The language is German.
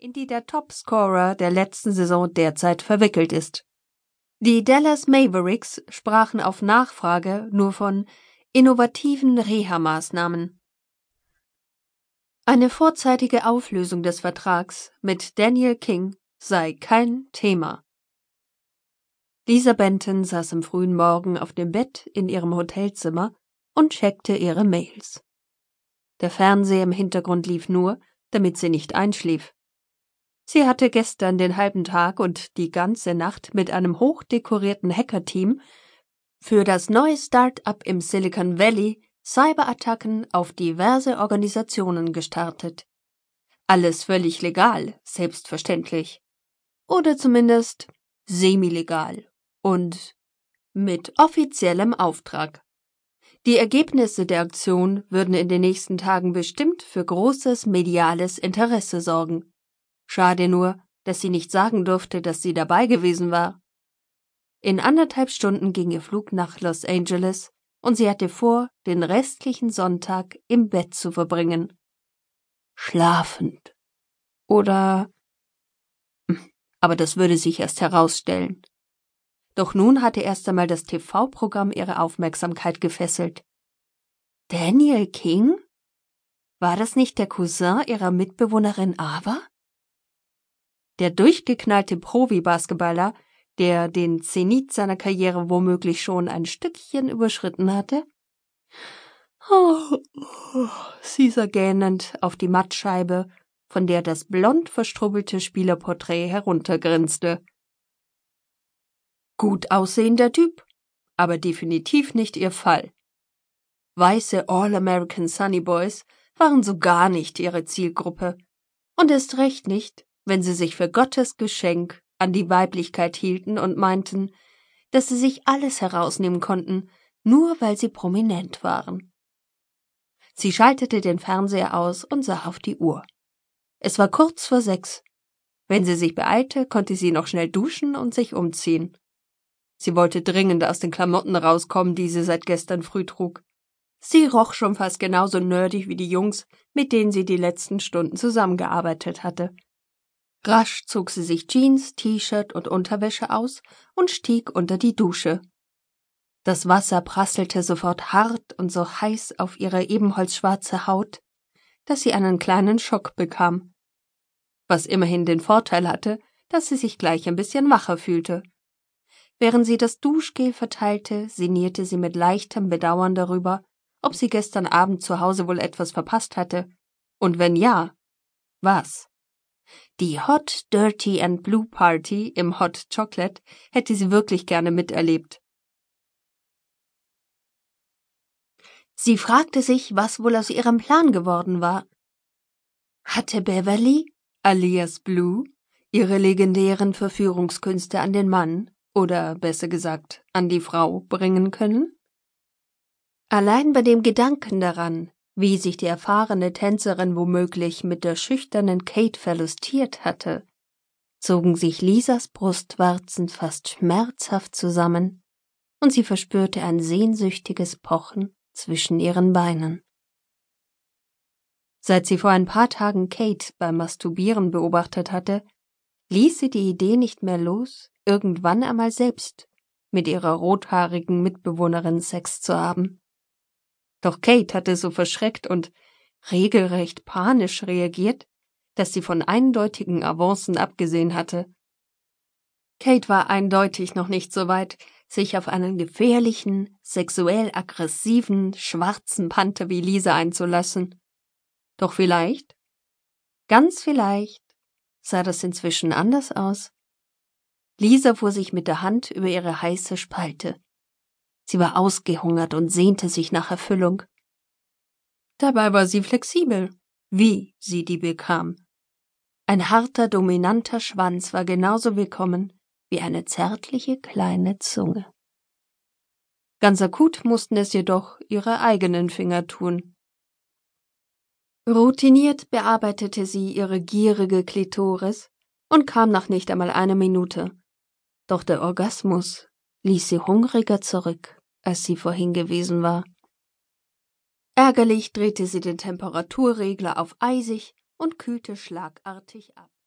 in die der Topscorer der letzten Saison derzeit verwickelt ist. Die Dallas Mavericks sprachen auf Nachfrage nur von innovativen Reha-Maßnahmen. Eine vorzeitige Auflösung des Vertrags mit Daniel King sei kein Thema. Lisa Benton saß am frühen Morgen auf dem Bett in ihrem Hotelzimmer und checkte ihre Mails. Der Fernseher im Hintergrund lief nur, damit sie nicht einschlief. Sie hatte gestern den halben Tag und die ganze Nacht mit einem hochdekorierten Hackerteam für das neue Start-up im Silicon Valley Cyberattacken auf diverse Organisationen gestartet. Alles völlig legal, selbstverständlich. Oder zumindest semi-legal und mit offiziellem Auftrag. Die Ergebnisse der Aktion würden in den nächsten Tagen bestimmt für großes mediales Interesse sorgen. Schade nur, dass sie nicht sagen durfte, dass sie dabei gewesen war. In anderthalb Stunden ging ihr Flug nach Los Angeles und sie hatte vor, den restlichen Sonntag im Bett zu verbringen. Schlafend. Oder. Aber das würde sich erst herausstellen. Doch nun hatte erst einmal das TV-Programm ihre Aufmerksamkeit gefesselt. Daniel King? War das nicht der Cousin ihrer Mitbewohnerin Ava? Der durchgeknallte Profi-Basketballer, der den Zenit seiner Karriere womöglich schon ein Stückchen überschritten hatte? Oh, oh, Caesar gähnend auf die Mattscheibe, von der das blond verstrubbelte Spielerporträt heruntergrinste. Gut aussehender Typ, aber definitiv nicht ihr Fall. Weiße All-American Sunny Boys waren so gar nicht ihre Zielgruppe. Und erst recht nicht, wenn sie sich für Gottes Geschenk an die Weiblichkeit hielten und meinten, dass sie sich alles herausnehmen konnten, nur weil sie prominent waren. Sie schaltete den Fernseher aus und sah auf die Uhr. Es war kurz vor sechs. Wenn sie sich beeilte, konnte sie noch schnell duschen und sich umziehen. Sie wollte dringend aus den Klamotten rauskommen, die sie seit gestern früh trug. Sie roch schon fast genauso nerdig wie die Jungs, mit denen sie die letzten Stunden zusammengearbeitet hatte. Rasch zog sie sich Jeans, T-Shirt und Unterwäsche aus und stieg unter die Dusche. Das Wasser prasselte sofort hart und so heiß auf ihre ebenholzschwarze Haut, dass sie einen kleinen Schock bekam. Was immerhin den Vorteil hatte, dass sie sich gleich ein bisschen wacher fühlte. Während sie das Duschgel verteilte, sinnierte sie mit leichtem Bedauern darüber, ob sie gestern Abend zu Hause wohl etwas verpasst hatte. Und wenn ja, was? Die Hot, Dirty and Blue Party im Hot Chocolate hätte sie wirklich gerne miterlebt. Sie fragte sich, was wohl aus ihrem Plan geworden war. Hatte Beverly, alias Blue, ihre legendären Verführungskünste an den Mann, oder besser gesagt an die Frau, bringen können? Allein bei dem Gedanken daran, wie sich die erfahrene Tänzerin womöglich mit der schüchternen Kate verlustiert hatte, zogen sich Lisas Brustwarzen fast schmerzhaft zusammen, und sie verspürte ein sehnsüchtiges Pochen zwischen ihren Beinen. Seit sie vor ein paar Tagen Kate beim Masturbieren beobachtet hatte, ließ sie die Idee nicht mehr los, irgendwann einmal selbst mit ihrer rothaarigen Mitbewohnerin Sex zu haben. Doch Kate hatte so verschreckt und regelrecht panisch reagiert, dass sie von eindeutigen Avancen abgesehen hatte. Kate war eindeutig noch nicht so weit, sich auf einen gefährlichen, sexuell aggressiven, schwarzen Panther wie Lisa einzulassen. Doch vielleicht, ganz vielleicht, sah das inzwischen anders aus. Lisa fuhr sich mit der Hand über ihre heiße Spalte. Sie war ausgehungert und sehnte sich nach Erfüllung. Dabei war sie flexibel, wie sie die bekam. Ein harter, dominanter Schwanz war genauso willkommen wie eine zärtliche kleine Zunge. Ganz akut mussten es jedoch ihre eigenen Finger tun. Routiniert bearbeitete sie ihre gierige Klitoris und kam nach nicht einmal einer Minute. Doch der Orgasmus ließ sie hungriger zurück als sie vorhin gewesen war. Ärgerlich drehte sie den Temperaturregler auf eisig und kühlte schlagartig ab.